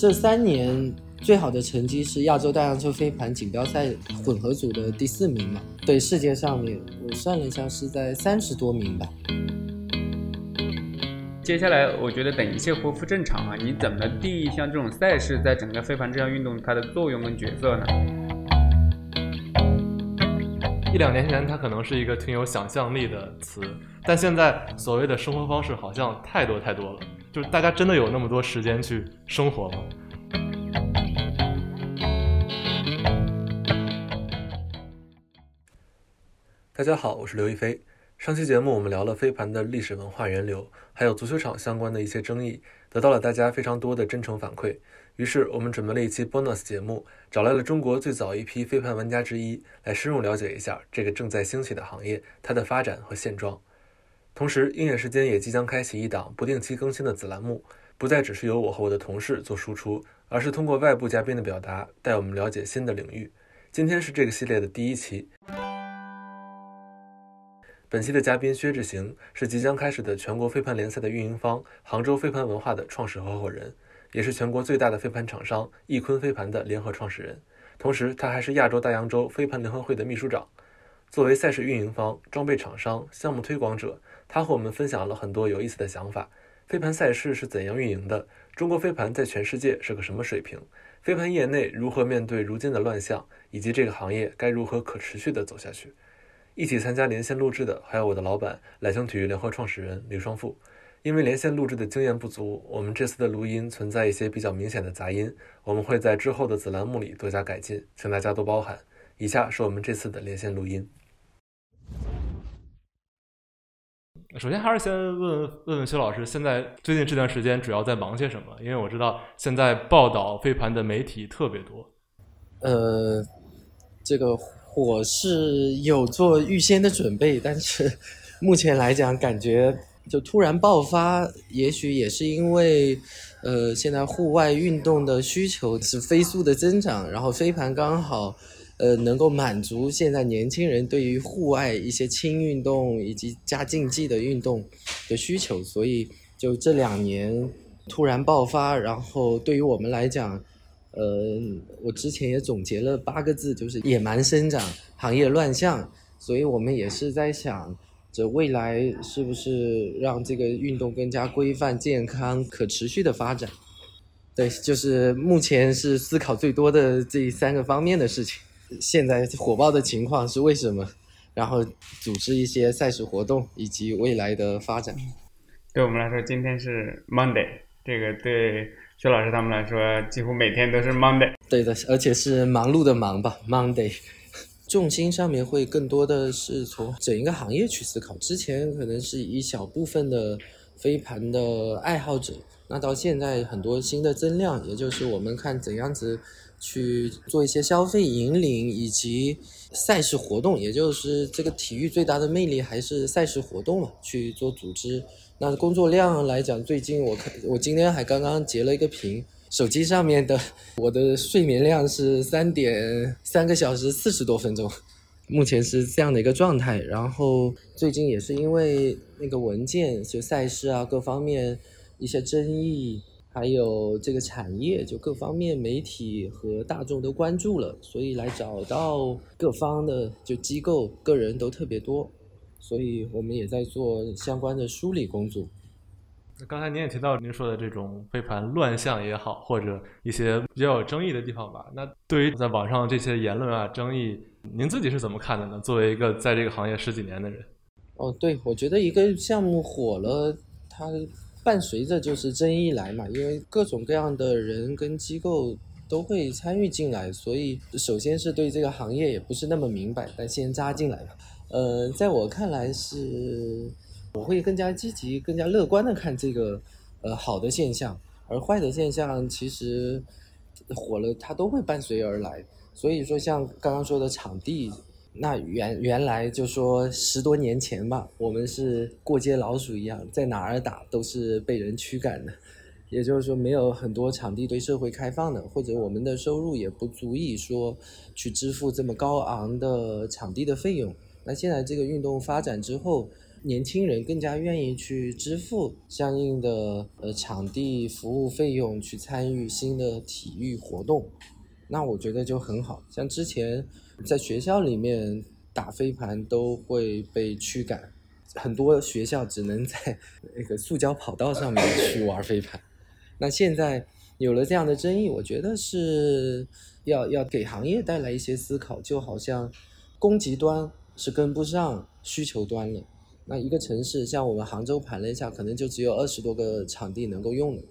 这三年最好的成绩是亚洲大洋洲飞盘锦标赛混合组的第四名嘛？对，世界上面我算了一下是在三十多名吧。接下来，我觉得等一切恢复正常啊，你怎么定义像这种赛事在整个飞盘这项运动它的作用跟角色呢？一两年前，它可能是一个挺有想象力的词，但现在所谓的生活方式好像太多太多了。就是大家真的有那么多时间去生活吗？大家好，我是刘亦菲。上期节目我们聊了飞盘的历史文化源流，还有足球场相关的一些争议，得到了大家非常多的真诚反馈。于是我们准备了一期 bonus 节目，找来了中国最早一批飞盘玩家之一，来深入了解一下这个正在兴起的行业，它的发展和现状。同时，鹰眼时间也即将开启一档不定期更新的子栏目，不再只是由我和我的同事做输出，而是通过外部嘉宾的表达，带我们了解新的领域。今天是这个系列的第一期。本期的嘉宾薛志行是即将开始的全国飞盘联赛的运营方杭州飞盘文化的创始合伙人，也是全国最大的飞盘厂商易坤飞盘的联合创始人。同时，他还是亚洲大洋洲飞盘联合会的秘书长。作为赛事运营方、装备厂商、项目推广者。他和我们分享了很多有意思的想法：飞盘赛事是怎样运营的？中国飞盘在全世界是个什么水平？飞盘业内如何面对如今的乱象？以及这个行业该如何可持续地走下去？一起参加连线录制的还有我的老板揽星体育联合创始人李双富。因为连线录制的经验不足，我们这次的录音存在一些比较明显的杂音，我们会在之后的子栏目里多加改进，请大家多包涵。以下是我们这次的连线录音。首先还是先问问问薛老师，现在最近这段时间主要在忙些什么？因为我知道现在报道飞盘的媒体特别多。呃，这个我是有做预先的准备，但是目前来讲，感觉就突然爆发，也许也是因为呃，现在户外运动的需求是飞速的增长，然后飞盘刚好。呃，能够满足现在年轻人对于户外一些轻运动以及加竞技的运动的需求，所以就这两年突然爆发。然后对于我们来讲，呃，我之前也总结了八个字，就是野蛮生长，行业乱象。所以我们也是在想，这未来是不是让这个运动更加规范、健康、可持续的发展？对，就是目前是思考最多的这三个方面的事情。现在火爆的情况是为什么？然后组织一些赛事活动以及未来的发展。对我们来说，今天是 Monday，这个对薛老师他们来说，几乎每天都是 Monday。对的，而且是忙碌的忙吧，Monday。重心上面会更多的是从整一个行业去思考。之前可能是一小部分的飞盘的爱好者，那到现在很多新的增量，也就是我们看怎样子。去做一些消费引领以及赛事活动，也就是这个体育最大的魅力还是赛事活动嘛，去做组织。那工作量来讲，最近我看我今天还刚刚截了一个屏，手机上面的我的睡眠量是三点三个小时四十多分钟，目前是这样的一个状态。然后最近也是因为那个文件就赛事啊各方面一些争议。还有这个产业，就各方面媒体和大众都关注了，所以来找到各方的就机构、个人都特别多，所以我们也在做相关的梳理工作。那刚才您也提到您说的这种飞盘乱象也好，或者一些比较有争议的地方吧。那对于在网上这些言论啊、争议，您自己是怎么看的呢？作为一个在这个行业十几年的人。哦，对，我觉得一个项目火了，它。伴随着就是争议来嘛，因为各种各样的人跟机构都会参与进来，所以首先是对这个行业也不是那么明白，但先扎进来嘛。呃，在我看来是，我会更加积极、更加乐观的看这个呃好的现象，而坏的现象其实火了它都会伴随而来。所以说像刚刚说的场地。那原原来就说十多年前吧，我们是过街老鼠一样，在哪儿打都是被人驱赶的，也就是说没有很多场地对社会开放的，或者我们的收入也不足以说去支付这么高昂的场地的费用。那现在这个运动发展之后，年轻人更加愿意去支付相应的呃场地服务费用去参与新的体育活动，那我觉得就很好。像之前在学校里面打飞盘都会被驱赶，很多学校只能在那个塑胶跑道上面去玩飞盘。那现在有了这样的争议，我觉得是要要给行业带来一些思考，就好像供给端是跟不上需求端了。那一个城市像我们杭州盘了一下，可能就只有二十多个场地能够用了。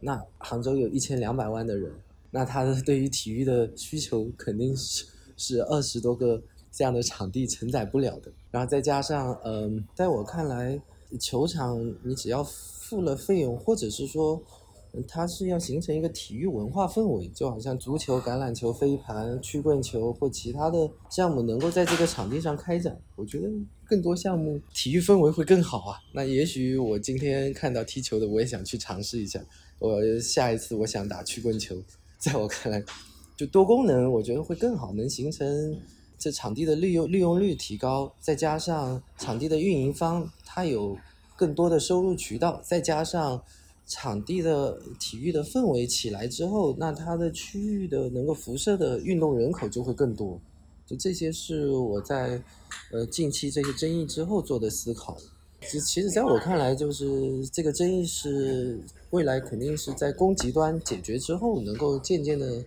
那杭州有一千两百万的人，那他的对于体育的需求肯定是是二十多个这样的场地承载不了的。然后再加上，嗯，在我看来，球场你只要付了费用，或者是说。它是要形成一个体育文化氛围，就好像足球、橄榄球、飞盘、曲棍球或其他的项目能够在这个场地上开展，我觉得更多项目体育氛围会更好啊。那也许我今天看到踢球的，我也想去尝试一下。我下一次我想打曲棍球，在我看来，就多功能，我觉得会更好，能形成这场地的利用利用率提高，再加上场地的运营方他有更多的收入渠道，再加上。场地的体育的氛围起来之后，那它的区域的能够辐射的运动人口就会更多。就这些是我在呃近期这些争议之后做的思考。其其实，在我看来，就是这个争议是未来肯定是在供给端解决之后，能够渐渐的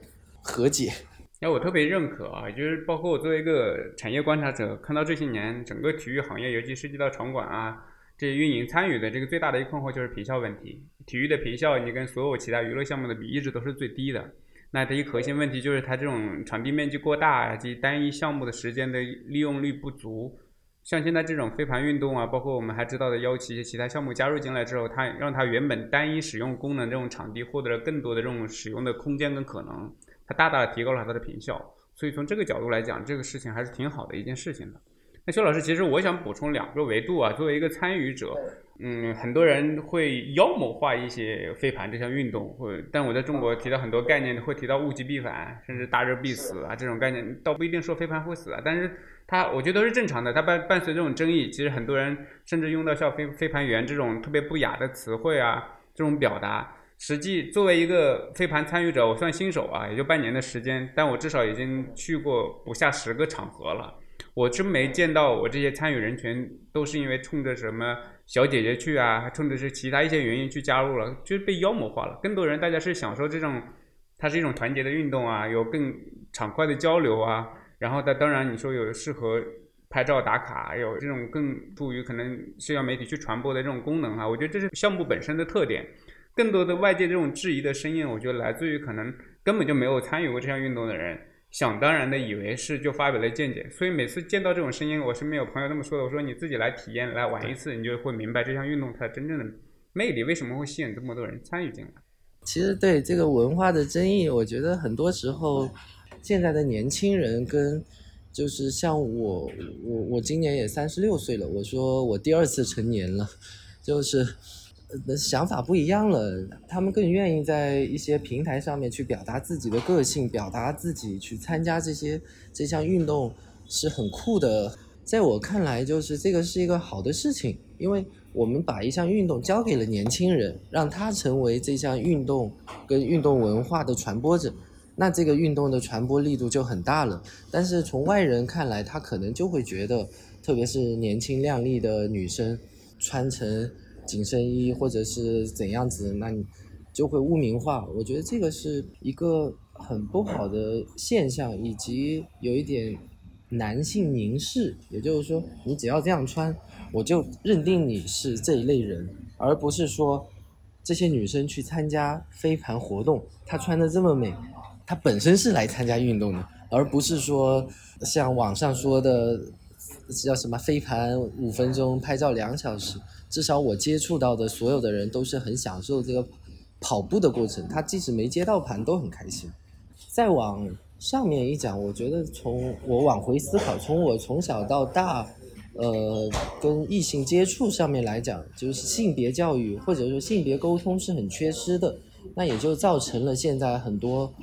和解。那我特别认可啊，就是包括我作为一个产业观察者，看到这些年整个体育行业，尤其涉及到场馆啊。这些运营参与的这个最大的一个困惑就是皮效问题。体育的皮效，你跟所有其他娱乐项目的比，一直都是最低的。那第一核心问题就是它这种场地面积过大以及单一项目的时间的利用率不足。像现在这种飞盘运动啊，包括我们还知道的邀请其他项目加入进来之后，它让它原本单一使用功能这种场地获得了更多的这种使用的空间跟可能，它大大的提高了它的频效。所以从这个角度来讲，这个事情还是挺好的一件事情的。那肖老师，其实我想补充两个维度啊。作为一个参与者，嗯，很多人会妖魔化一些飞盘这项运动，会但我在中国提到很多概念，会提到物极必反，甚至大热必死啊这种概念，倒不一定说飞盘会死啊，但是它我觉得都是正常的。它伴伴随这种争议，其实很多人甚至用到像飞飞盘员这种特别不雅的词汇啊，这种表达，实际作为一个飞盘参与者，我算新手啊，也就半年的时间，但我至少已经去过不下十个场合了。我真没见到我这些参与人群都是因为冲着什么小姐姐去啊，冲着是其他一些原因去加入了，就是被妖魔化了。更多人大家是享受这种，它是一种团结的运动啊，有更畅快的交流啊。然后它当然你说有适合拍照打卡，有这种更助于可能社交媒体去传播的这种功能啊。我觉得这是项目本身的特点。更多的外界这种质疑的声音，我觉得来自于可能根本就没有参与过这项运动的人。想当然的以为是就发表了见解，所以每次见到这种声音，我身边有朋友这么说的，我说你自己来体验来玩一次，你就会明白这项运动它真正的魅力为什么会吸引这么多人参与进来。其实对这个文化的争议，我觉得很多时候现在的年轻人跟就是像我，我我今年也三十六岁了，我说我第二次成年了，就是。的想法不一样了，他们更愿意在一些平台上面去表达自己的个性，表达自己去参加这些这项运动是很酷的。在我看来，就是这个是一个好的事情，因为我们把一项运动交给了年轻人，让他成为这项运动跟运动文化的传播者，那这个运动的传播力度就很大了。但是从外人看来，他可能就会觉得，特别是年轻靓丽的女生穿成。紧身衣或者是怎样子，那你就会污名化。我觉得这个是一个很不好的现象，以及有一点男性凝视。也就是说，你只要这样穿，我就认定你是这一类人，而不是说这些女生去参加飞盘活动，她穿的这么美，她本身是来参加运动的，而不是说像网上说的叫什么飞盘五分钟，拍照两小时。至少我接触到的所有的人都是很享受这个跑步的过程，他即使没接到盘都很开心。再往上面一讲，我觉得从我往回思考，从我从小到大，呃，跟异性接触上面来讲，就是性别教育或者说性别沟通是很缺失的，那也就造成了现在很多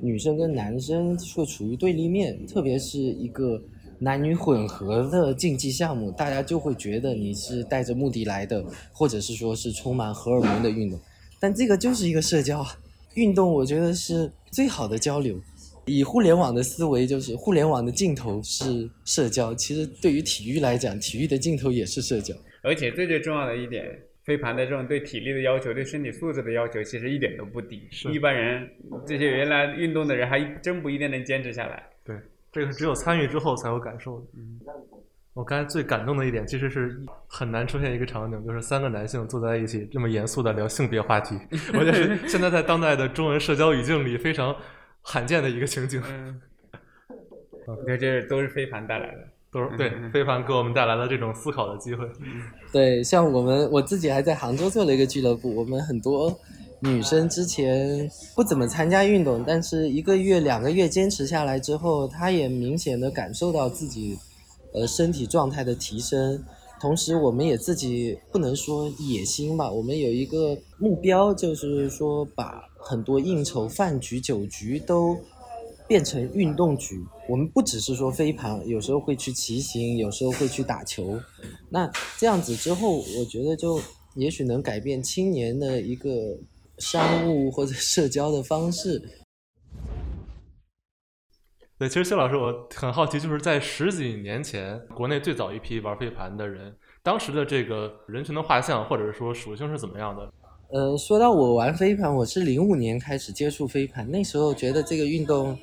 女生跟男生会处于对立面，特别是一个男女混合的竞技项目，大家就会觉得你是带着目的来的，或者是说是充满荷尔蒙的运动。但这个就是一个社交啊运动，我觉得是最好的交流。以互联网的思维，就是互联网的尽头是社交。其实对于体育来讲，体育的尽头也是社交。而且最最重要的一点，飞盘的这种对体力的要求、对身体素质的要求，其实一点都不低。一般人这些原来运动的人，还真不一定能坚持下来。对，这个是只有参与之后才有感受的。嗯，我刚才最感动的一点，其实是很难出现一个场景，就是三个男性坐在一起，这么严肃的聊性别话题。我觉得是现在在当代的中文社交语境里，非常。罕见的一个情景，嗯，这这都是非凡带来的，都是对非凡给我们带来了这种思考的机会。对，像我们我自己还在杭州做了一个俱乐部，我们很多女生之前不怎么参加运动，但是一个月两个月坚持下来之后，她也明显的感受到自己呃身体状态的提升。同时，我们也自己不能说野心吧，我们有一个目标，就是说把很多应酬、饭局、酒局都变成运动局。我们不只是说飞盘，有时候会去骑行，有时候会去打球。那这样子之后，我觉得就也许能改变青年的一个商务或者社交的方式。对，其实谢老师，我很好奇，就是在十几年前，国内最早一批玩飞盘的人，当时的这个人群的画像或者说属性是怎么样的？呃，说到我玩飞盘，我是零五年开始接触飞盘，那时候觉得这个运动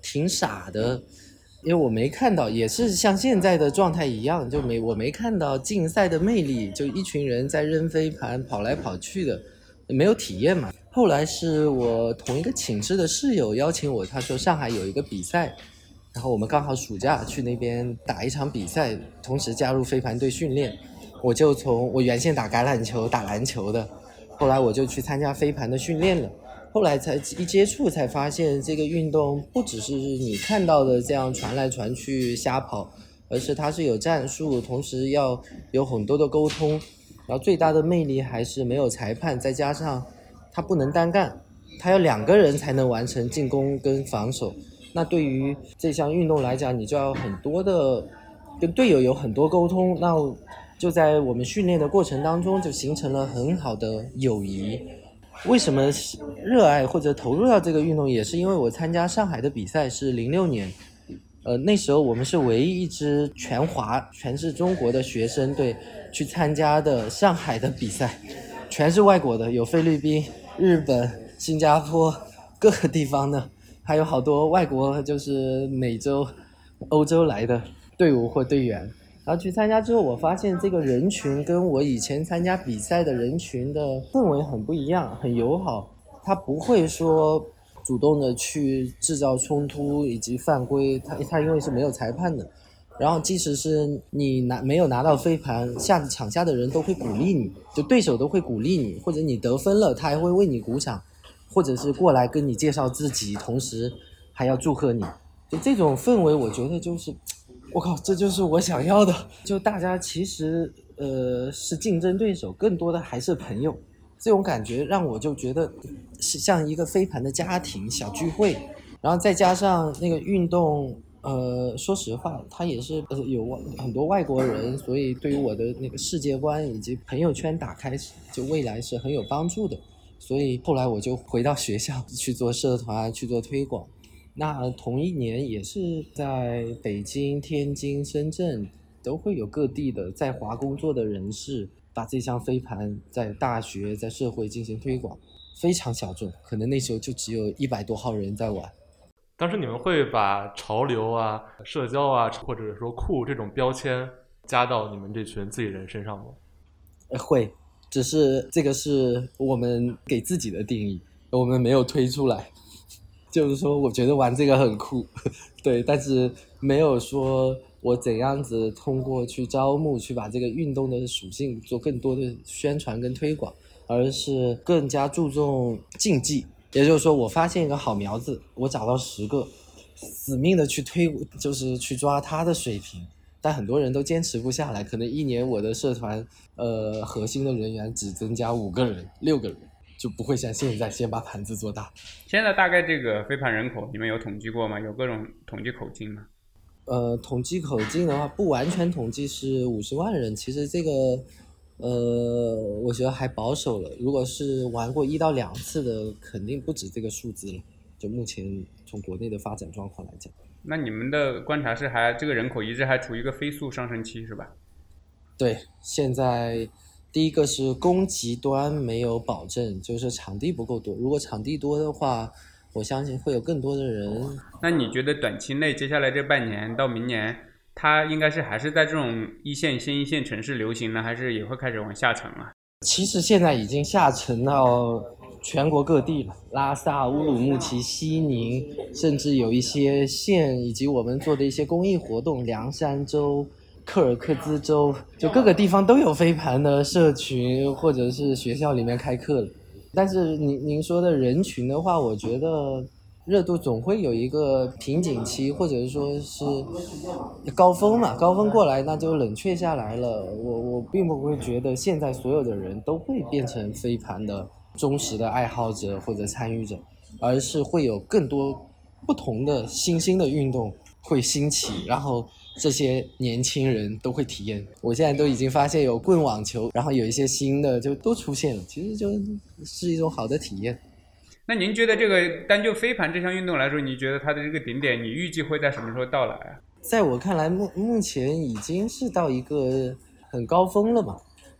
挺傻的，因为我没看到，也是像现在的状态一样，就没我没看到竞赛的魅力，就一群人在扔飞盘，跑来跑去的，没有体验嘛。后来是我同一个寝室的室友邀请我，他说上海有一个比赛，然后我们刚好暑假去那边打一场比赛，同时加入飞盘队训练。我就从我原先打橄榄球、打篮球的，后来我就去参加飞盘的训练了。后来才一接触才发现，这个运动不只是你看到的这样传来传去瞎跑，而是它是有战术，同时要有很多的沟通，然后最大的魅力还是没有裁判，再加上。他不能单干，他要两个人才能完成进攻跟防守。那对于这项运动来讲，你就要很多的跟队友有很多沟通。那就在我们训练的过程当中，就形成了很好的友谊。为什么热爱或者投入到这个运动，也是因为我参加上海的比赛是零六年，呃，那时候我们是唯一一支全华全是中国的学生队去参加的上海的比赛，全是外国的，有菲律宾。日本、新加坡各个地方的，还有好多外国，就是美洲、欧洲来的队伍或队员。然后去参加之后，我发现这个人群跟我以前参加比赛的人群的氛围很不一样，很友好。他不会说主动的去制造冲突以及犯规，他他因为是没有裁判的。然后，即使是你拿没有拿到飞盘，下场下的人都会鼓励你，就对手都会鼓励你，或者你得分了，他还会为你鼓掌，或者是过来跟你介绍自己，同时还要祝贺你。就这种氛围，我觉得就是，我靠，这就是我想要的。就大家其实呃是竞争对手，更多的还是朋友。这种感觉让我就觉得是像一个飞盘的家庭小聚会，然后再加上那个运动。呃，说实话，他也是有很多外国人，所以对于我的那个世界观以及朋友圈打开，就未来是很有帮助的。所以后来我就回到学校去做社团，去做推广。那同一年也是在北京、天津、深圳，都会有各地的在华工作的人士，把这项飞盘在大学、在社会进行推广，非常小众，可能那时候就只有一百多号人在玩。当时你们会把潮流啊、社交啊，或者说酷这种标签加到你们这群自己人身上吗？会，只是这个是我们给自己的定义，我们没有推出来。就是说，我觉得玩这个很酷，对，但是没有说我怎样子通过去招募，去把这个运动的属性做更多的宣传跟推广，而是更加注重竞技。也就是说，我发现一个好苗子，我找到十个，死命的去推，就是去抓他的水平，但很多人都坚持不下来。可能一年我的社团，呃，核心的人员只增加五个人、六个人，就不会像现在先把盘子做大。现在大概这个飞盘人口，你们有统计过吗？有各种统计口径吗？呃，统计口径的话，不完全统计是五十万人。其实这个，呃，我觉得还保守了。如果是玩过一到两次的，肯定不止这个数字了。就目前从国内的发展状况来讲，那你们的观察是还这个人口一直还处于一个飞速上升期，是吧？对，现在第一个是供给端没有保证，就是场地不够多。如果场地多的话，我相信会有更多的人。那你觉得短期内接下来这半年到明年，它应该是还是在这种一线、新一线城市流行呢，还是也会开始往下沉了？其实现在已经下沉到全国各地了，拉萨、乌鲁木齐、西宁，甚至有一些县以及我们做的一些公益活动，凉山州、柯尔克孜州，就各个地方都有飞盘的社群或者是学校里面开课了。但是您您说的人群的话，我觉得热度总会有一个瓶颈期，或者说是高峰嘛，高峰过来那就冷却下来了。我我并不会觉得现在所有的人都会变成飞盘的忠实的爱好者或者参与者，而是会有更多不同的新兴的运动会兴起，然后。这些年轻人都会体验，我现在都已经发现有棍网球，然后有一些新的就都出现了，其实就是一种好的体验。那您觉得这个单就飞盘这项运动来说，你觉得它的这个顶点，你预计会在什么时候到来啊？在我看来，目目前已经是到一个很高峰了嘛。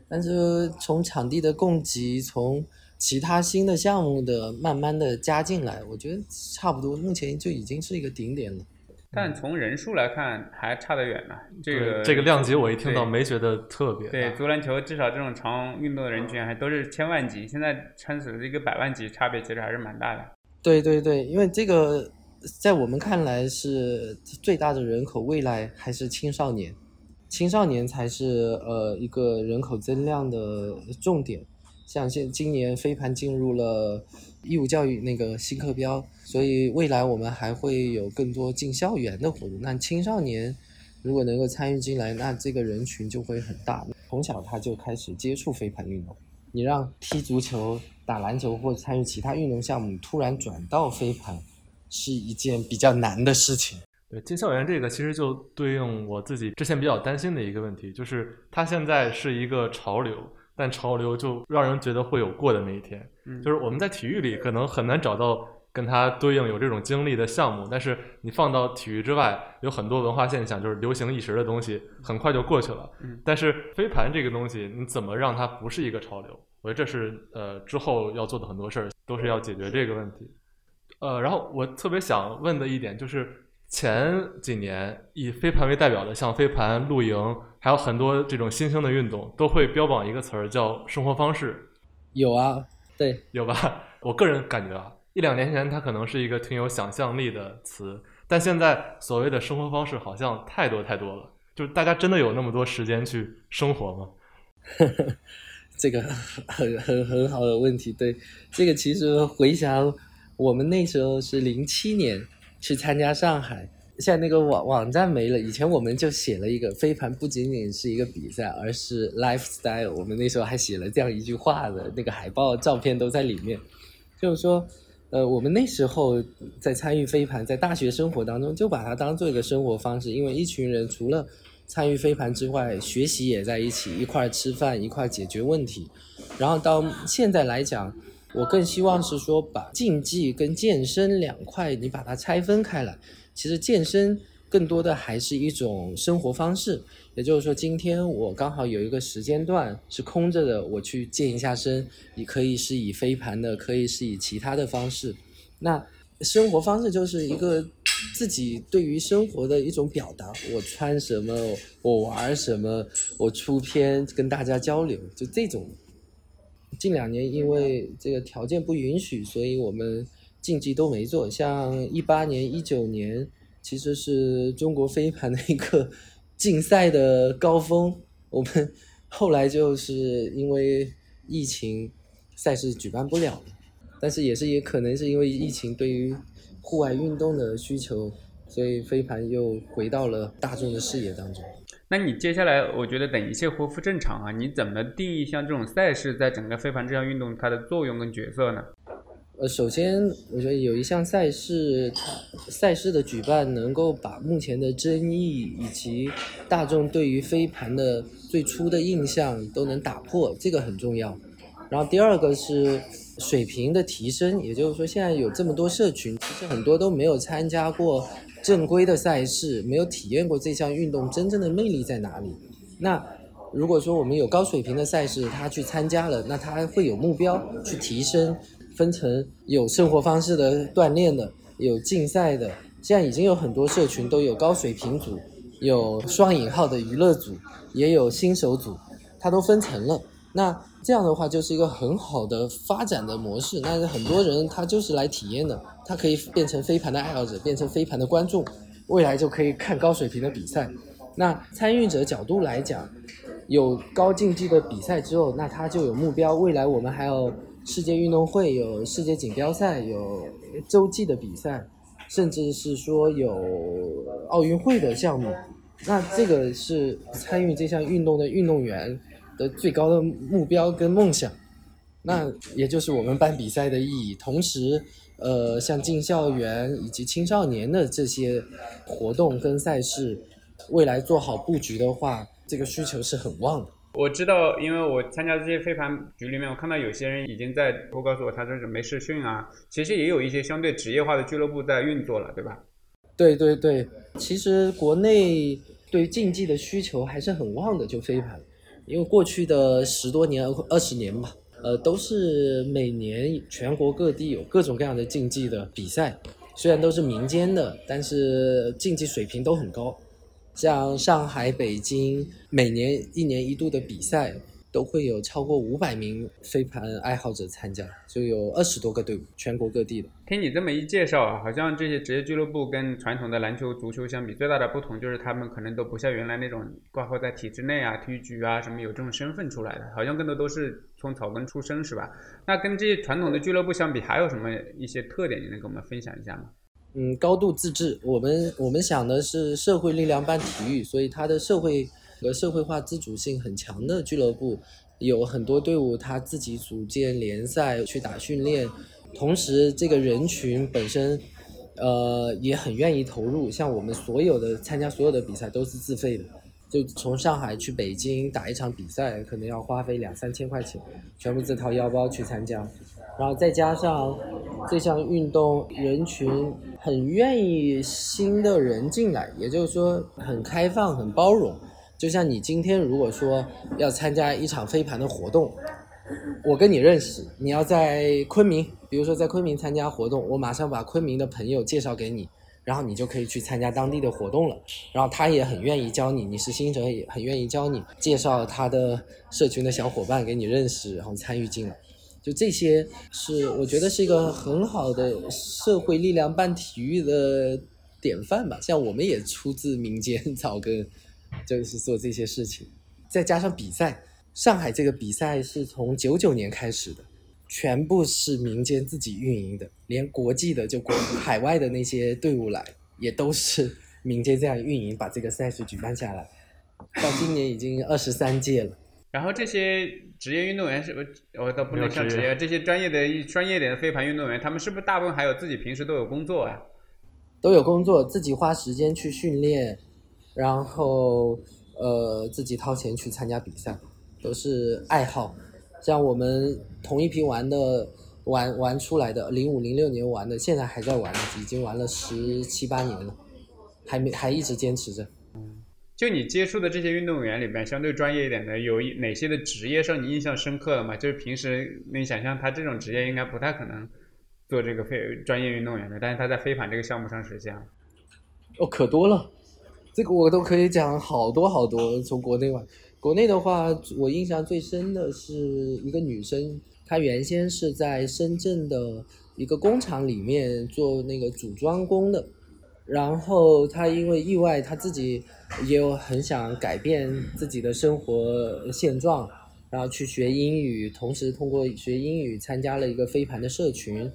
但是从场地的供给，从其他新的项目的慢慢的加进来，我觉得差不多，目前就已经是一个顶点了。但从人数来看，还差得远呢。这个这个量级，我一听到没觉得特别。对，足篮球至少这种常运动的人群还都是千万级，现在撑死的一个百万级，差别其实还是蛮大的。对对对，因为这个在我们看来是最大的人口，未来还是青少年，青少年才是呃一个人口增量的重点。像现今年飞盘进入了义务教育那个新课标，所以未来我们还会有更多进校园的活动。那青少年如果能够参与进来，那这个人群就会很大。从小他就开始接触飞盘运动，你让踢足球、打篮球或参与其他运动项目，突然转到飞盘，是一件比较难的事情。对进校园这个，其实就对应我自己之前比较担心的一个问题，就是它现在是一个潮流。但潮流就让人觉得会有过的那一天，就是我们在体育里可能很难找到跟它对应有这种经历的项目，但是你放到体育之外，有很多文化现象，就是流行一时的东西，很快就过去了。嗯但是飞盘这个东西，你怎么让它不是一个潮流？我觉得这是呃之后要做的很多事儿，都是要解决这个问题。呃，然后我特别想问的一点就是。前几年以飞盘为代表的，像飞盘、露营，还有很多这种新兴的运动，都会标榜一个词儿叫生活方式。有啊，对，有吧？我个人感觉啊，一两年前它可能是一个挺有想象力的词，但现在所谓的生活方式好像太多太多了。就是大家真的有那么多时间去生活吗？这个很很很好的问题。对，这个其实回想我们那时候是零七年。去参加上海，现在那个网网站没了。以前我们就写了一个飞盘，不仅仅是一个比赛，而是 lifestyle。我们那时候还写了这样一句话的，那个海报照片都在里面。就是说，呃，我们那时候在参与飞盘，在大学生活当中就把它当做一个生活方式，因为一群人除了参与飞盘之外，学习也在一起，一块吃饭，一块解决问题。然后到现在来讲。我更希望是说，把竞技跟健身两块，你把它拆分开来。其实健身更多的还是一种生活方式，也就是说，今天我刚好有一个时间段是空着的，我去健一下身，你可以是以飞盘的，可以是以其他的方式。那生活方式就是一个自己对于生活的一种表达。我穿什么，我玩什么，我出片跟大家交流，就这种。近两年因为这个条件不允许，所以我们竞技都没做。像一八年、一九年，其实是中国飞盘的一个 竞赛的高峰。我们 后来就是因为疫情，赛事举办不了了。但是也是也可能是因为疫情对于户外运动的需求，所以飞盘又回到了大众的视野当中。那你接下来，我觉得等一切恢复正常啊，你怎么定义像这种赛事在整个飞盘这项运动它的作用跟角色呢？呃，首先我觉得有一项赛事，它赛事的举办能够把目前的争议以及大众对于飞盘的最初的印象都能打破，这个很重要。然后第二个是水平的提升，也就是说现在有这么多社群，其实很多都没有参加过正规的赛事，没有体验过这项运动真正的魅力在哪里。那如果说我们有高水平的赛事，他去参加了，那他会有目标去提升，分成有生活方式的锻炼的，有竞赛的，现在已经有很多社群都有高水平组，有双引号的娱乐组，也有新手组，它都分层了。那这样的话就是一个很好的发展的模式。那很多人他就是来体验的，他可以变成飞盘的爱好者，变成飞盘的观众，未来就可以看高水平的比赛。那参与者角度来讲，有高竞技的比赛之后，那他就有目标。未来我们还有世界运动会，有世界锦标赛，有洲际的比赛，甚至是说有奥运会的项目。那这个是参与这项运动的运动员。的最高的目标跟梦想，那也就是我们办比赛的意义。同时，呃，像进校园以及青少年的这些活动跟赛事，未来做好布局的话，这个需求是很旺的。我知道，因为我参加这些飞盘局里面，我看到有些人已经在都告诉我，他这是没试训啊。其实也有一些相对职业化的俱乐部在运作了，对吧？对对对，其实国内对竞技的需求还是很旺的，就飞盘。因为过去的十多年、二十年吧，呃，都是每年全国各地有各种各样的竞技的比赛，虽然都是民间的，但是竞技水平都很高。像上海、北京，每年一年一度的比赛。都会有超过五百名飞盘爱好者参加，就有二十多个队伍，全国各地的。听你这么一介绍啊，好像这些职业俱乐部跟传统的篮球、足球相比，最大的不同就是他们可能都不像原来那种挂靠在体制内啊、体育局啊什么有这种身份出来的，好像更多都是从草根出身，是吧？那跟这些传统的俱乐部相比，还有什么一些特点，你能跟我们分享一下吗？嗯，高度自治。我们我们想的是社会力量办体育，所以它的社会。和社会化自主性很强的俱乐部，有很多队伍他自己组建联赛去打训练，同时这个人群本身，呃也很愿意投入。像我们所有的参加所有的比赛都是自费的，就从上海去北京打一场比赛，可能要花费两三千块钱，全部自掏腰包去参加。然后再加上这项运动人群很愿意新的人进来，也就是说很开放、很包容。就像你今天如果说要参加一场飞盘的活动，我跟你认识，你要在昆明，比如说在昆明参加活动，我马上把昆明的朋友介绍给你，然后你就可以去参加当地的活动了。然后他也很愿意教你，你是新手也很愿意教你，介绍他的社群的小伙伴给你认识，然后参与进来。就这些是我觉得是一个很好的社会力量办体育的典范吧。像我们也出自民间 草根。就是做这些事情，再加上比赛，上海这个比赛是从九九年开始的，全部是民间自己运营的，连国际的就国海外的那些队伍来，也都是民间这样运营，把这个赛事举办下来，到今年已经二十三届了。然后这些职业运动员是不，我倒不能叫职业，这些专业的专业点的飞盘运动员，他们是不是大部分还有自己平时都有工作啊？都有工作，自己花时间去训练。然后，呃，自己掏钱去参加比赛，都是爱好。像我们同一批玩的，玩玩出来的，零五零六年玩的，现在还在玩，已经玩了十七八年了，还没还一直坚持着。嗯，就你接触的这些运动员里面，相对专业一点的，有哪些的职业让你印象深刻的吗？就是平时你想象他这种职业应该不太可能做这个飞专业运动员的，但是他在飞盘这个项目上实现了。哦，可多了。这个我都可以讲好多好多。从国内玩，国内的话，我印象最深的是一个女生，她原先是在深圳的一个工厂里面做那个组装工的，然后她因为意外，她自己也有很想改变自己的生活现状，然后去学英语，同时通过学英语参加了一个飞盘的社群，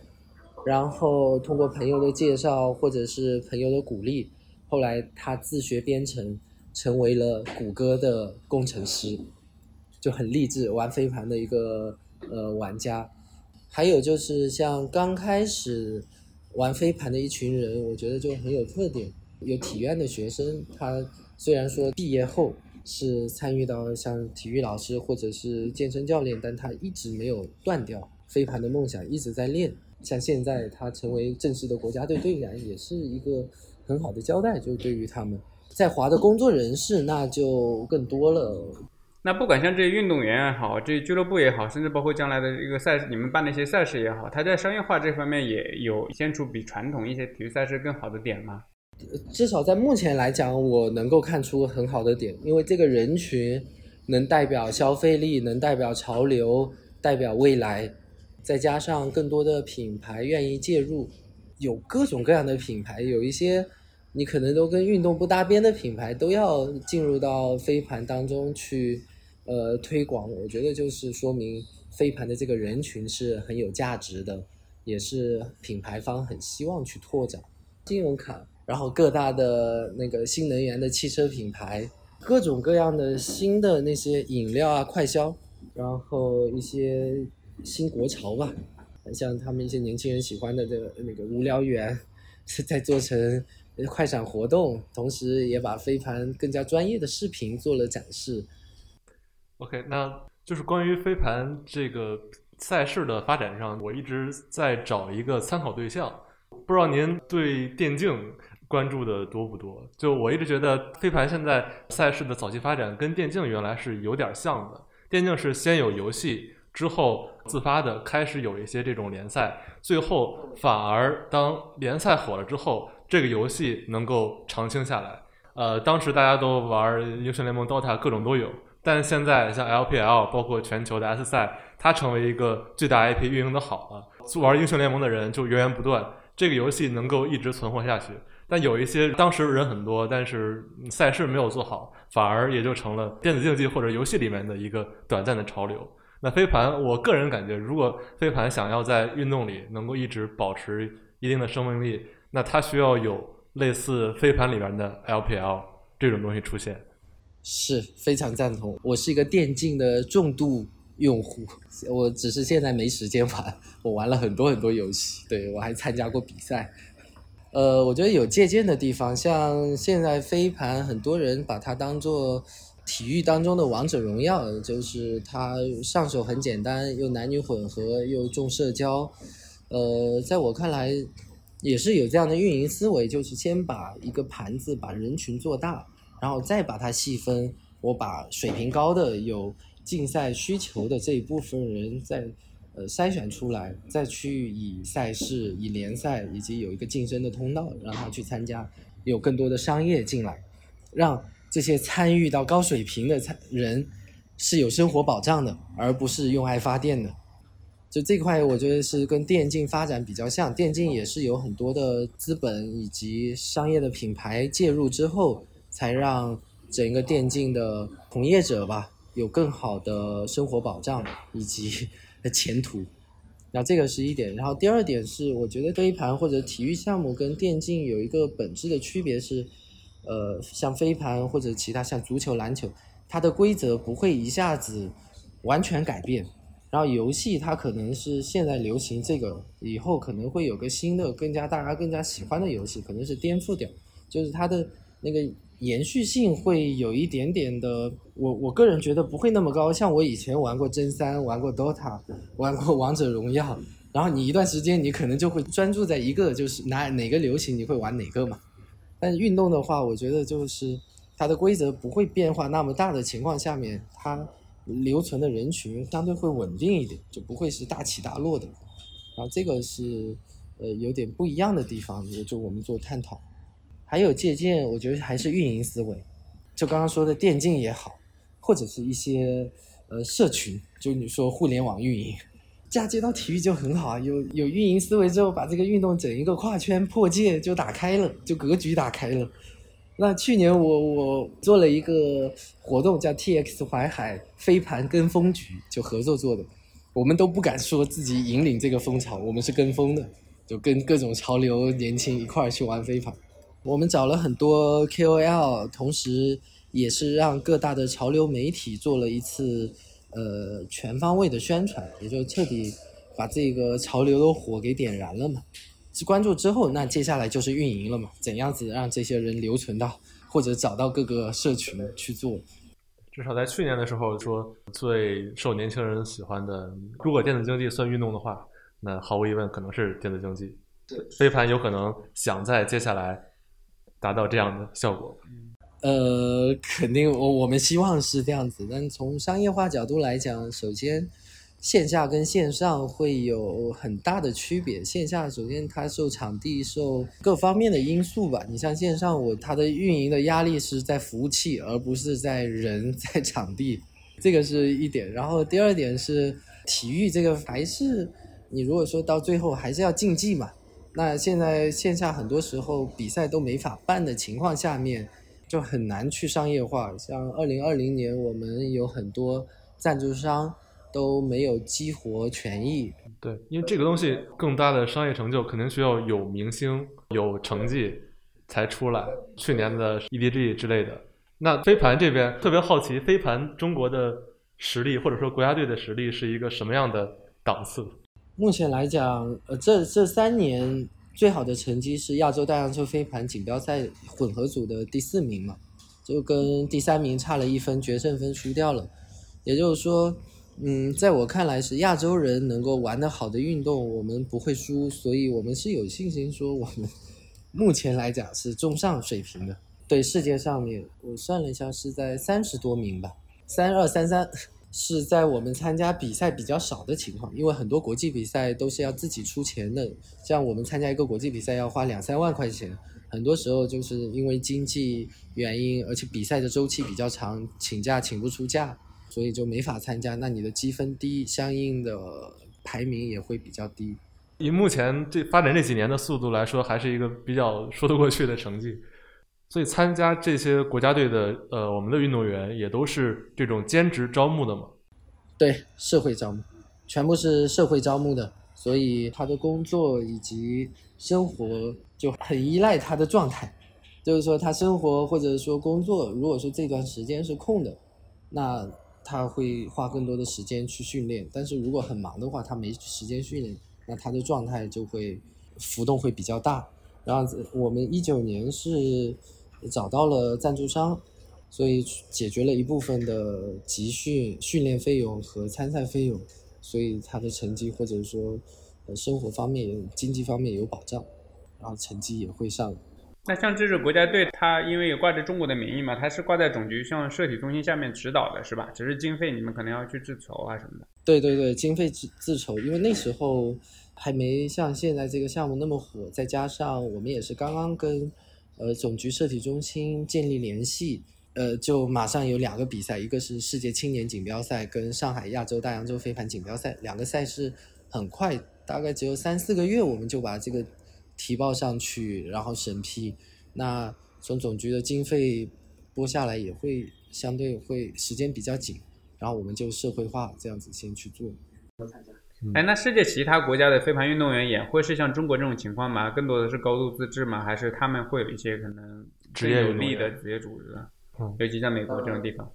然后通过朋友的介绍或者是朋友的鼓励。后来她自学编程，成为了谷歌的工程师，就很励志。玩飞盘的一个呃玩家，还有就是像刚开始玩飞盘的一群人，我觉得就很有特点。有体院的学生，他虽然说毕业后是参与到像体育老师或者是健身教练，但他一直没有断掉飞盘的梦想，一直在练。像现在他成为正式的国家队队员，也是一个很好的交代。就对于他们在华的工作人士，那就更多了。那不管像这些运动员也好，这些俱乐部也好，甚至包括将来的一个赛事，你们办的一些赛事也好，它在商业化这方面也有现出比传统一些体育赛事更好的点吗？至少在目前来讲，我能够看出很好的点，因为这个人群能代表消费力，能代表潮流，代表未来，再加上更多的品牌愿意介入，有各种各样的品牌，有一些你可能都跟运动不搭边的品牌都要进入到飞盘当中去。呃，推广我觉得就是说明飞盘的这个人群是很有价值的，也是品牌方很希望去拓展。信用卡，然后各大的那个新能源的汽车品牌，各种各样的新的那些饮料啊，快消，然后一些新国潮吧，像他们一些年轻人喜欢的这个那个无聊猿，是 在做成快闪活动，同时也把飞盘更加专业的视频做了展示。OK，那就是关于飞盘这个赛事的发展上，我一直在找一个参考对象。不知道您对电竞关注的多不多？就我一直觉得飞盘现在赛事的早期发展跟电竞原来是有点像的。电竞是先有游戏，之后自发的开始有一些这种联赛，最后反而当联赛火了之后，这个游戏能够长青下来。呃，当时大家都玩英雄联盟、DOTA，各种都有。但现在像 LPL，包括全球的 S 赛，它成为一个最大 IP 运营的好了，玩英雄联盟的人就源源不断，这个游戏能够一直存活下去。但有一些当时人很多，但是赛事没有做好，反而也就成了电子竞技或者游戏里面的一个短暂的潮流。那飞盘，我个人感觉，如果飞盘想要在运动里能够一直保持一定的生命力，那它需要有类似飞盘里面的 LPL 这种东西出现。是非常赞同。我是一个电竞的重度用户，我只是现在没时间玩。我玩了很多很多游戏，对我还参加过比赛。呃，我觉得有借鉴的地方，像现在飞盘，很多人把它当做体育当中的王者荣耀，就是它上手很简单，又男女混合，又重社交。呃，在我看来，也是有这样的运营思维，就是先把一个盘子，把人群做大。然后再把它细分，我把水平高的、有竞赛需求的这一部分人再呃筛选出来，再去以赛事、以联赛以及有一个晋升的通道，让他去参加，有更多的商业进来，让这些参与到高水平的参人是有生活保障的，而不是用爱发电的。就这块，我觉得是跟电竞发展比较像，电竞也是有很多的资本以及商业的品牌介入之后。才让整个电竞的从业者吧有更好的生活保障以及 前途，那这个是一点。然后第二点是，我觉得飞盘或者体育项目跟电竞有一个本质的区别是，呃，像飞盘或者其他像足球、篮球，它的规则不会一下子完全改变。然后游戏它可能是现在流行这个，以后可能会有个新的更加大家更加喜欢的游戏，可能是颠覆掉，就是它的那个。延续性会有一点点的，我我个人觉得不会那么高。像我以前玩过真三，玩过 DOTA，玩过王者荣耀，然后你一段时间你可能就会专注在一个，就是哪哪个流行你会玩哪个嘛。但运动的话，我觉得就是它的规则不会变化那么大的情况下面，它留存的人群相对会稳定一点，就不会是大起大落的。然后这个是呃有点不一样的地方，就我们做探讨。还有借鉴，我觉得还是运营思维，就刚刚说的电竞也好，或者是一些呃社群，就你说互联网运营，嫁接到体育就很好啊。有有运营思维之后，把这个运动整一个跨圈破界就打开了，就格局打开了。那去年我我做了一个活动，叫 TX 淮海飞盘跟风局，就合作做的。我们都不敢说自己引领这个风潮，我们是跟风的，就跟各种潮流年轻一块儿去玩飞盘。我们找了很多 KOL，同时也是让各大的潮流媒体做了一次呃全方位的宣传，也就彻底把这个潮流的火给点燃了嘛。关注之后，那接下来就是运营了嘛，怎样子让这些人留存到或者找到各个社群去做。至少在去年的时候说，最受年轻人喜欢的，如果电子竞技算运动的话，那毫无疑问可能是电子竞技。飞盘有可能想在接下来达到这样的效果。呃，肯定我我们希望是这样子，但从商业化角度来讲，首先。线下跟线上会有很大的区别。线下首先它受场地、受各方面的因素吧。你像线上，我它的运营的压力是在服务器，而不是在人 在场地，这个是一点。然后第二点是体育这个还是你如果说到最后还是要竞技嘛。那现在线下很多时候比赛都没法办的情况下面，就很难去商业化。像二零二零年，我们有很多赞助商。都没有激活权益，对，因为这个东西更大的商业成就肯定需要有明星、有成绩才出来。去年的 EDG 之类的，那飞盘这边特别好奇，飞盘中国的实力或者说国家队的实力是一个什么样的档次？目前来讲，呃，这这三年最好的成绩是亚洲大洋洲飞盘锦标赛混合组的第四名嘛，就跟第三名差了一分，决胜分输掉了，也就是说。嗯，在我看来是亚洲人能够玩得好的运动，我们不会输，所以我们是有信心说我们目前来讲是中上水平的。对世界上面，我算了一下是在三十多名吧，三二三三是在我们参加比赛比较少的情况，因为很多国际比赛都是要自己出钱的，像我们参加一个国际比赛要花两三万块钱，很多时候就是因为经济原因，而且比赛的周期比较长，请假请不出假。所以就没法参加，那你的积分低，相应的排名也会比较低。以目前这发展这几年的速度来说，还是一个比较说得过去的成绩。所以参加这些国家队的呃，我们的运动员也都是这种兼职招募的嘛？对，社会招募，全部是社会招募的，所以他的工作以及生活就很依赖他的状态。就是说，他生活或者说工作，如果说这段时间是空的，那。他会花更多的时间去训练，但是如果很忙的话，他没时间训练，那他的状态就会浮动会比较大。然后我们一九年是找到了赞助商，所以解决了一部分的集训训练费用和参赛费用，所以他的成绩或者说呃生活方面、经济方面有保障，然后成绩也会上。那像这支国家队，它因为有挂着中国的名义嘛，它是挂在总局像社体中心下面指导的，是吧？只是经费你们可能要去自筹啊什么的。对对对，经费自自筹，因为那时候还没像现在这个项目那么火，再加上我们也是刚刚跟呃总局社体中心建立联系，呃，就马上有两个比赛，一个是世界青年锦标赛，跟上海亚洲大洋洲飞盘锦标赛，两个赛事很快，大概只有三四个月，我们就把这个。提报上去，然后审批，那从总局的经费拨下来也会相对会时间比较紧，然后我们就社会化这样子先去做。哎，那世界其他国家的飞盘运动员也会是像中国这种情况吗？更多的是高度自治吗？还是他们会有一些可能职业有利的职业组织？嗯，尤其像美国这种地方，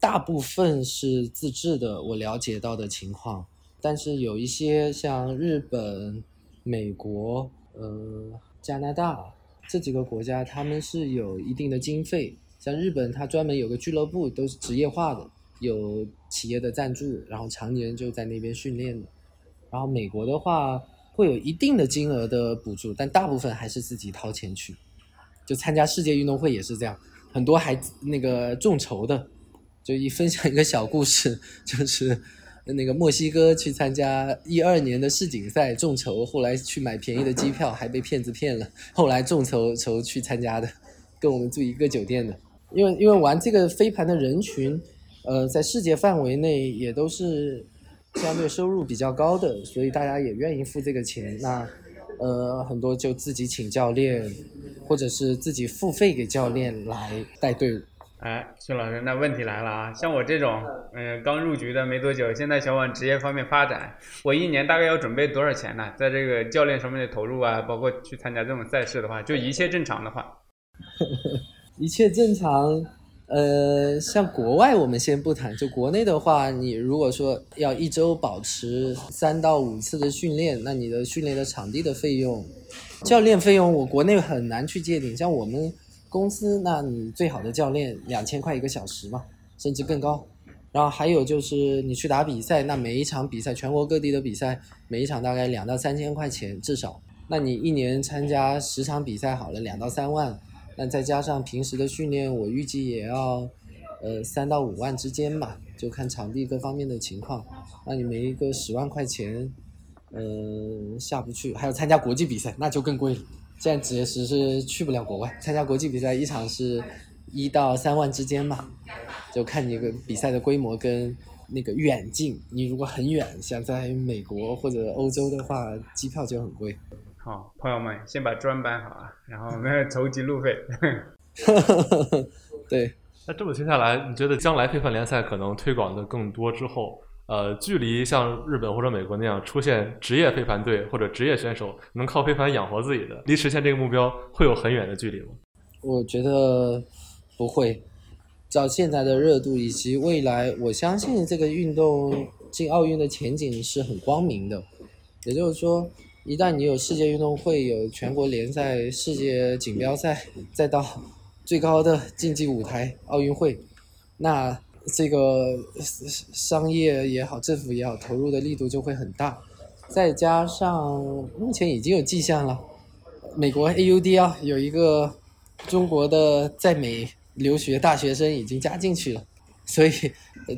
大部分是自治的，我了解到的情况，但是有一些像日本、美国。呃，加拿大这几个国家，他们是有一定的经费。像日本，它专门有个俱乐部，都是职业化的，有企业的赞助，然后常年就在那边训练。然后美国的话，会有一定的金额的补助，但大部分还是自己掏钱去。就参加世界运动会也是这样，很多还那个众筹的。就一分享一个小故事，就是。那个墨西哥去参加一二年的世锦赛众筹，后来去买便宜的机票，还被骗子骗了。后来众筹筹去参加的，跟我们住一个酒店的。因为因为玩这个飞盘的人群，呃，在世界范围内也都是相对收入比较高的，所以大家也愿意付这个钱。那呃，很多就自己请教练，或者是自己付费给教练来带队伍。哎，徐老师，那问题来了啊！像我这种，嗯，刚入局的没多久，现在想往职业方面发展，我一年大概要准备多少钱呢？在这个教练上面的投入啊，包括去参加这种赛事的话，就一切正常的话，一切正常，呃，像国外我们先不谈，就国内的话，你如果说要一周保持三到五次的训练，那你的训练的场地的费用、教练费用，我国内很难去界定。像我们公司，那你最好的教练两千块一个小时嘛，甚至更高。然后还有就是你去打比赛，那每一场比赛，全国各地的比赛，每一场大概两到三千块钱至少。那你一年参加十场比赛，好了，两到三万。那再加上平时的训练，我预计也要，呃，三到五万之间吧，就看场地各方面的情况。那你每一个十万块钱，呃，下不去。还有参加国际比赛，那就更贵了。现在直实是去不了国外，参加国际比赛一场是一到三万之间吧，就看你个比赛的规模跟那个远近。你如果很远，像在美国或者欧洲的话，机票就很贵。好，朋友们，先把砖搬好啊，然后我们筹集路费。对，那这么听下来，你觉得将来飞盘联赛可能推广的更多之后，呃，距离像日本或者美国那样出现职业飞盘队或者职业选手能靠飞盘养活自己的，离实现这个目标会有很远的距离吗？我觉得不会。照现在的热度以及未来，我相信这个运动进奥运的前景是很光明的。也就是说。一旦你有世界运动会、有全国联赛、世界锦标赛，再到最高的竞技舞台奥运会，那这个商业也好、政府也好，投入的力度就会很大。再加上目前已经有迹象了，美国 AUD 啊有一个中国的在美留学大学生已经加进去了，所以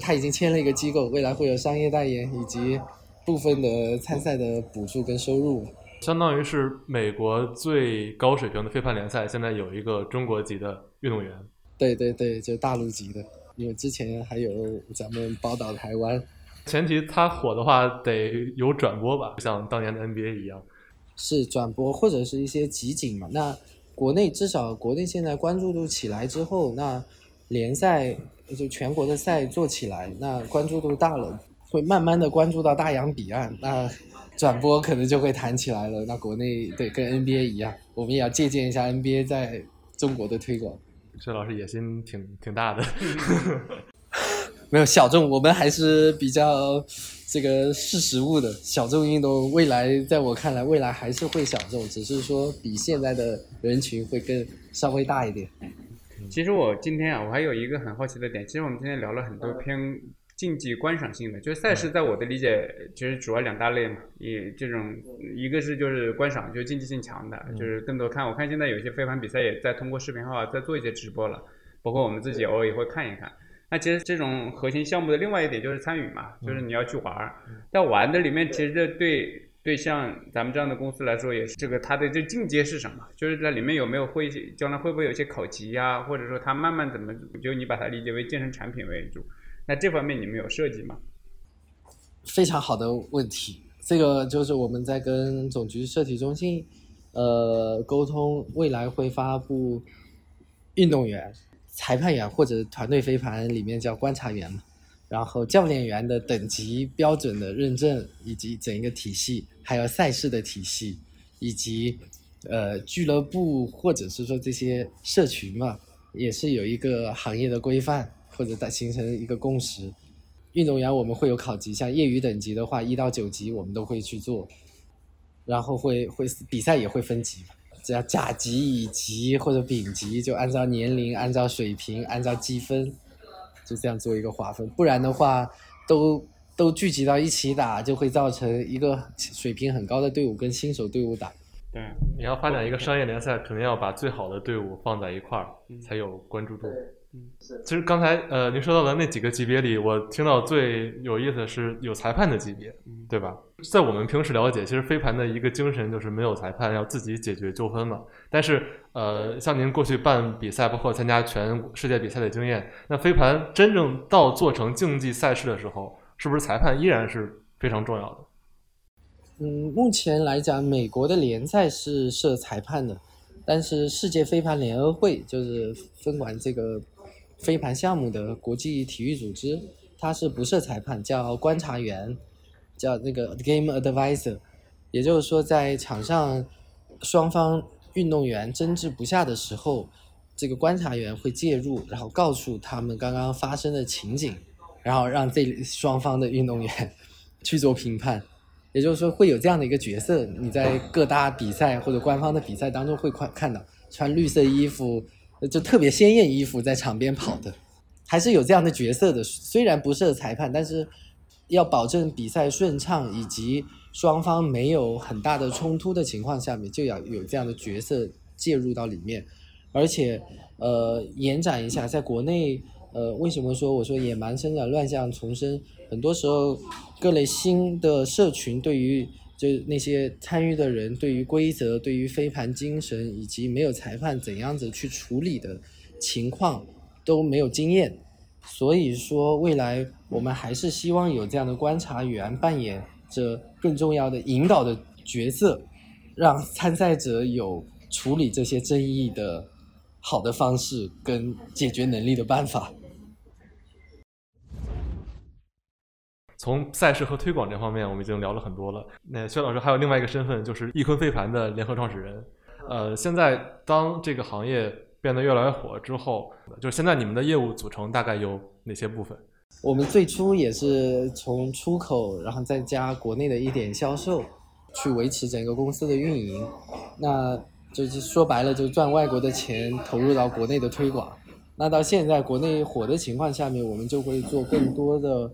他已经签了一个机构，未来会有商业代言以及。部分的参赛的补助跟收入，相当于是美国最高水平的飞盘联赛，现在有一个中国籍的运动员。对对对，就大陆籍的，因为之前还有咱们宝岛台湾。前提它火的话得有转播吧，像当年的 NBA 一样。是转播或者是一些集锦嘛？那国内至少国内现在关注度起来之后，那联赛就全国的赛做起来，那关注度大了。会慢慢的关注到大洋彼岸，那转播可能就会弹起来了。那国内对跟 NBA 一样，我们也要借鉴一下 NBA 在中国的推广。薛老师野心挺挺大的，没有小众，我们还是比较这个识时务的。小众运动未来在我看来，未来还是会小众，只是说比现在的人群会更稍微大一点。其实我今天啊，我还有一个很好奇的点，其实我们今天聊了很多偏。竞技观赏性的，就是赛事，在我的理解，其实主要两大类嘛。以这种，一个是就是观赏，就是竞技性强的，就是更多看。我看现在有些飞盘比赛也在通过视频号在做一些直播了，包括我们自己偶尔也会看一看。那其实这种核心项目的另外一点就是参与嘛，就是你要去玩儿。在玩的里面，其实这对对像咱们这样的公司来说，也是这个它的这进阶是什么？就是在里面有没有会将来会不会有些考级呀？或者说它慢慢怎么？就你把它理解为健身产品为主。那这方面你们有设计吗？非常好的问题，这个就是我们在跟总局设计中心，呃，沟通，未来会发布运动员、裁判员或者团队飞盘里面叫观察员嘛，然后教练员的等级标准的认证，以及整一个体系，还有赛事的体系，以及呃俱乐部或者是说这些社群嘛，也是有一个行业的规范。或者在形成一个共识，运动员我们会有考级，像业余等级的话，一到九级我们都会去做，然后会会比赛也会分级，只要甲级、乙级或者丙级，就按照年龄、按照水平、按照积分，就这样做一个划分。不然的话，都都聚集到一起打，就会造成一个水平很高的队伍跟新手队伍打。对，你要发展一个商业联赛，肯定要把最好的队伍放在一块儿，才有关注度。嗯，是。其实刚才呃，您说到的那几个级别里，我听到最有意思的是有裁判的级别，对吧？在我们平时了解，其实飞盘的一个精神就是没有裁判，要自己解决纠纷嘛。但是呃，像您过去办比赛，包括参加全世界比赛的经验，那飞盘真正到做成竞技赛事的时候，是不是裁判依然是非常重要的？嗯，目前来讲，美国的联赛是设裁判的，但是世界飞盘联合会就是分管这个。飞盘项目的国际体育组织，它是不设裁判，叫观察员，叫那个 game advisor。也就是说，在场上双方运动员争执不下的时候，这个观察员会介入，然后告诉他们刚刚发生的情景，然后让这双方的运动员 去做评判。也就是说，会有这样的一个角色，你在各大比赛或者官方的比赛当中会看看到穿绿色衣服，就特别鲜艳衣服在场边跑的，还是有这样的角色的。虽然不是裁判，但是要保证比赛顺畅以及双方没有很大的冲突的情况下面，就要有这样的角色介入到里面。而且，呃，延展一下，在国内，呃，为什么说我说野蛮生长，乱象丛生？很多时候，各类新的社群对于就那些参与的人，对于规则、对于飞盘精神以及没有裁判怎样子去处理的情况都没有经验，所以说未来我们还是希望有这样的观察员扮演着更重要的引导的角色，让参赛者有处理这些争议的。好的方式跟解决能力的办法。从赛事和推广这方面，我们已经聊了很多了。那薛老师还有另外一个身份，就是易坤飞盘的联合创始人。呃，现在当这个行业变得越来越火之后，就是现在你们的业务组成大概有哪些部分？我们最初也是从出口，然后再加国内的一点销售，去维持整个公司的运营。那就是说白了，就是赚外国的钱投入到国内的推广。那到现在国内火的情况下面，我们就会做更多的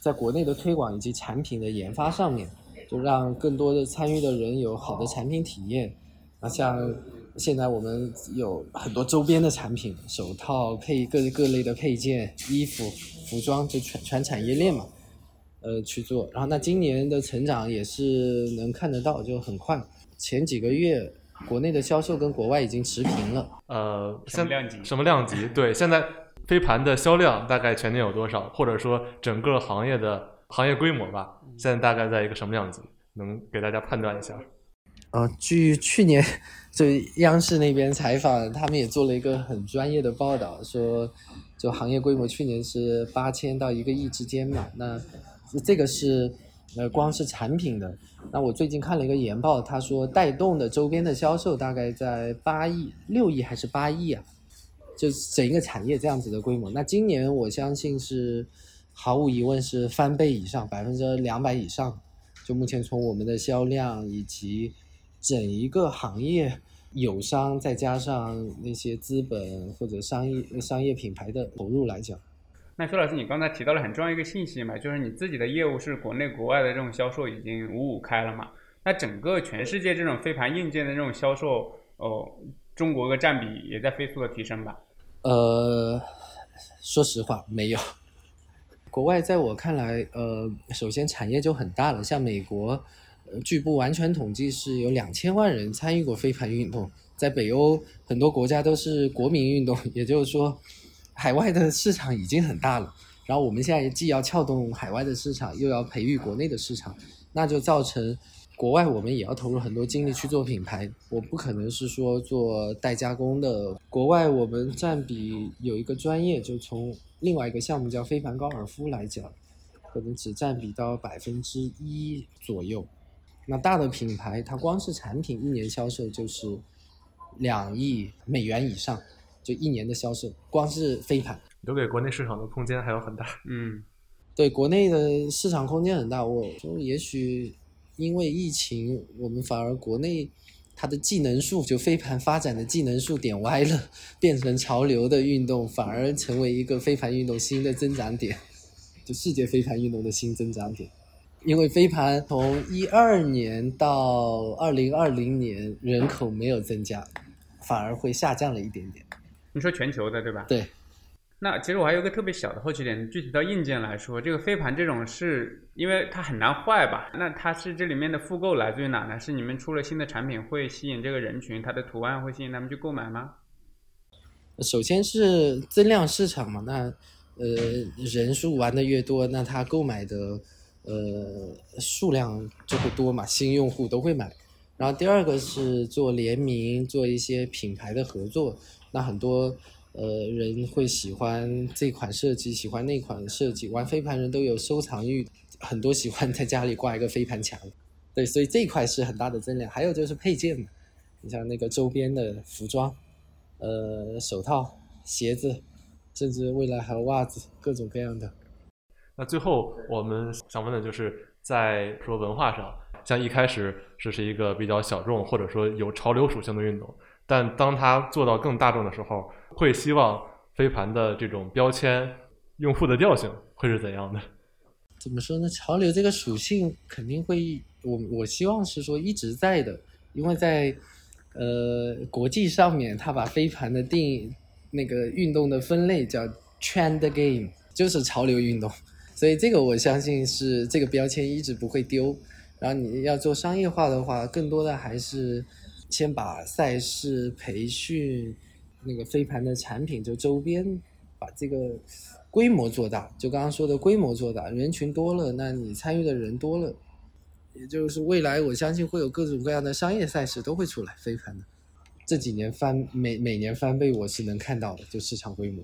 在国内的推广以及产品的研发上面，就让更多的参与的人有好的产品体验。啊像现在我们有很多周边的产品，手套、配各各类的配件、衣服、服装，就全全产业链嘛，呃去做。然后那今年的成长也是能看得到，就很快。前几个月。国内的销售跟国外已经持平了。呃，什么量级？什么量级？对，现在飞盘的销量大概全年有多少？或者说整个行业的行业规模吧，现在大概在一个什么样子？能给大家判断一下？呃，据去年 就央视那边采访，他们也做了一个很专业的报道，说就行业规模去年是八千到一个亿之间嘛。那这个是。呃，光是产品的，那我最近看了一个研报，他说带动的周边的销售大概在八亿、六亿还是八亿啊？就整一个产业这样子的规模。那今年我相信是毫无疑问是翻倍以上，百分之两百以上。就目前从我们的销量以及整一个行业友商，再加上那些资本或者商业商业品牌的投入来讲。那薛老师，你刚才提到了很重要一个信息嘛，就是你自己的业务是国内国外的这种销售已经五五开了嘛？那整个全世界这种飞盘硬件的这种销售，哦，中国的占比也在飞速的提升吧？呃，说实话没有。国外在我看来，呃，首先产业就很大了，像美国，据不完全统计是有两千万人参与过飞盘运动，在北欧很多国家都是国民运动，也就是说。海外的市场已经很大了，然后我们现在既要撬动海外的市场，又要培育国内的市场，那就造成国外我们也要投入很多精力去做品牌。我不可能是说做代加工的。国外我们占比有一个专业，就从另外一个项目叫非凡高尔夫来讲，可能只占比到百分之一左右。那大的品牌，它光是产品一年销售就是两亿美元以上。就一年的销售，光是飞盘留给国内市场的空间还有很大。嗯，对，国内的市场空间很大。我说，也许因为疫情，我们反而国内它的技能树，就飞盘发展的技能树点歪了，变成潮流的运动，反而成为一个飞盘运动新的增长点，就世界飞盘运动的新增长点。因为飞盘从一二年到二零二零年人口没有增加，反而会下降了一点点。你说全球的对吧？对。那其实我还有一个特别小的好奇点，具体到硬件来说，这个飞盘这种是因为它很难坏吧？那它是这里面的复购来自于哪呢？是你们出了新的产品会吸引这个人群，它的图案会吸引他们去购买吗？首先是增量市场嘛，那呃人数玩的越多，那他购买的呃数量就会多嘛，新用户都会买。然后第二个是做联名，做一些品牌的合作。那很多呃人会喜欢这款设计，喜欢那款设计。玩飞盘人都有收藏欲，很多喜欢在家里挂一个飞盘墙。对，所以这一块是很大的增量。还有就是配件，你像那个周边的服装，呃，手套、鞋子，甚至未来还有袜子，各种各样的。那最后我们想问的就是，在说文化上，像一开始这是一个比较小众或者说有潮流属性的运动，但当它做到更大众的时候，会希望飞盘的这种标签、用户的调性会是怎样的？怎么说呢？潮流这个属性肯定会，我我希望是说一直在的，因为在呃国际上面，它把飞盘的定义那个运动的分类叫 trend game，就是潮流运动，所以这个我相信是这个标签一直不会丢。然后你要做商业化的话，更多的还是先把赛事、培训、那个飞盘的产品就周边把这个规模做大，就刚刚说的规模做大，人群多了，那你参与的人多了，也就是未来我相信会有各种各样的商业赛事都会出来飞盘的。这几年翻每每年翻倍，我是能看到的，就市场规模。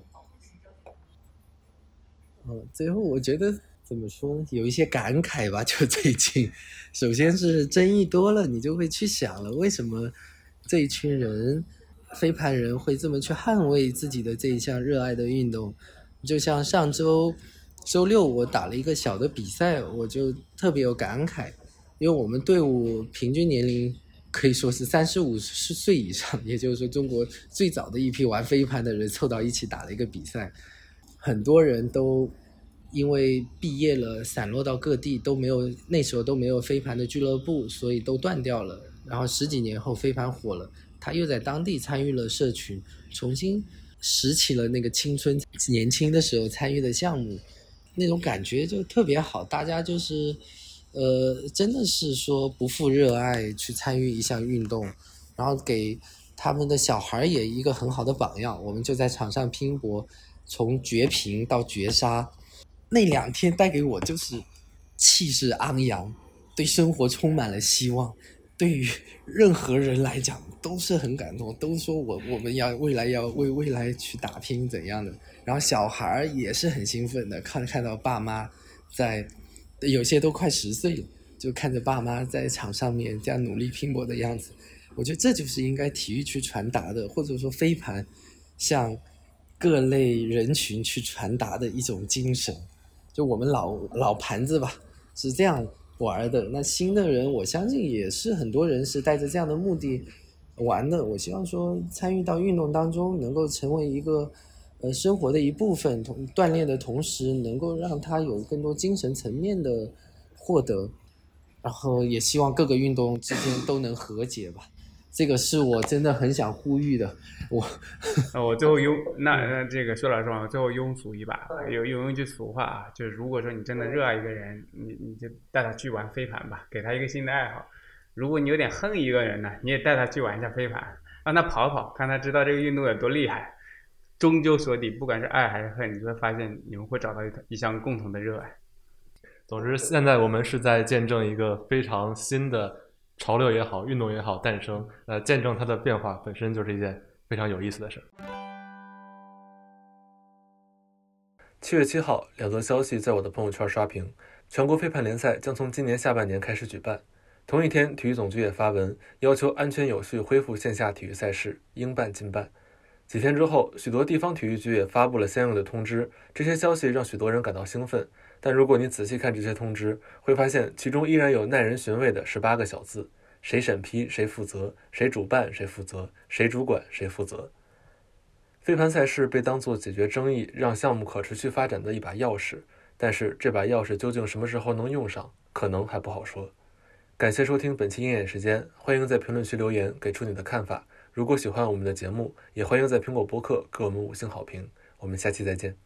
嗯，最后我觉得怎么说呢，有一些感慨吧。就最近，首先是争议多了，你就会去想了，为什么这一群人，飞盘人会这么去捍卫自己的这一项热爱的运动？就像上周周六我打了一个小的比赛，我就特别有感慨，因为我们队伍平均年龄可以说是三十五岁以上，也就是说中国最早的一批玩飞盘的人凑到一起打了一个比赛。很多人都因为毕业了，散落到各地，都没有那时候都没有飞盘的俱乐部，所以都断掉了。然后十几年后飞盘火了，他又在当地参与了社群，重新拾起了那个青春年轻的时候参与的项目，那种感觉就特别好。大家就是呃，真的是说不负热爱去参与一项运动，然后给他们的小孩也一个很好的榜样。我们就在场上拼搏。从绝平到绝杀，那两天带给我就是气势昂扬，对生活充满了希望。对于任何人来讲都是很感动，都说我我们要未来要为未来去打拼怎样的。然后小孩也是很兴奋的，看看到爸妈在，有些都快十岁了，就看着爸妈在场上面这样努力拼搏的样子。我觉得这就是应该体育去传达的，或者说飞盘向。各类人群去传达的一种精神，就我们老老盘子吧，是这样玩的。那新的人，我相信也是很多人是带着这样的目的玩的。我希望说，参与到运动当中，能够成为一个呃生活的一部分，同锻炼的同时，能够让他有更多精神层面的获得。然后也希望各个运动之间都能和解吧。这个是我真的很想呼吁的，我，我最后庸那那这个说老实话，最后庸俗一把，有有一句俗话啊，就是如果说你真的热爱一个人，你你就带他去玩飞盘吧，给他一个新的爱好；如果你有点恨一个人呢，你也带他去玩一下飞盘，让他跑跑，看他知道这个运动有多厉害。终究说底，不管是爱还是恨，你会发现你们会找到一一项共同的热爱。总之，现在我们是在见证一个非常新的。潮流也好，运动也好，诞生，呃，见证它的变化本身就是一件非常有意思的事。七月七号，两则消息在我的朋友圈刷屏：全国飞盘联赛将从今年下半年开始举办。同一天，体育总局也发文要求安全有序恢复线下体育赛事，应办尽办。几天之后，许多地方体育局也发布了相应的通知。这些消息让许多人感到兴奋。但如果你仔细看这些通知，会发现其中依然有耐人寻味的十八个小字：谁审批谁负责，谁主办谁负责，谁主管谁负责。飞盘赛事被当作解决争议、让项目可持续发展的一把钥匙，但是这把钥匙究竟什么时候能用上，可能还不好说。感谢收听本期鹰眼时间，欢迎在评论区留言，给出你的看法。如果喜欢我们的节目，也欢迎在苹果播客给我们五星好评。我们下期再见。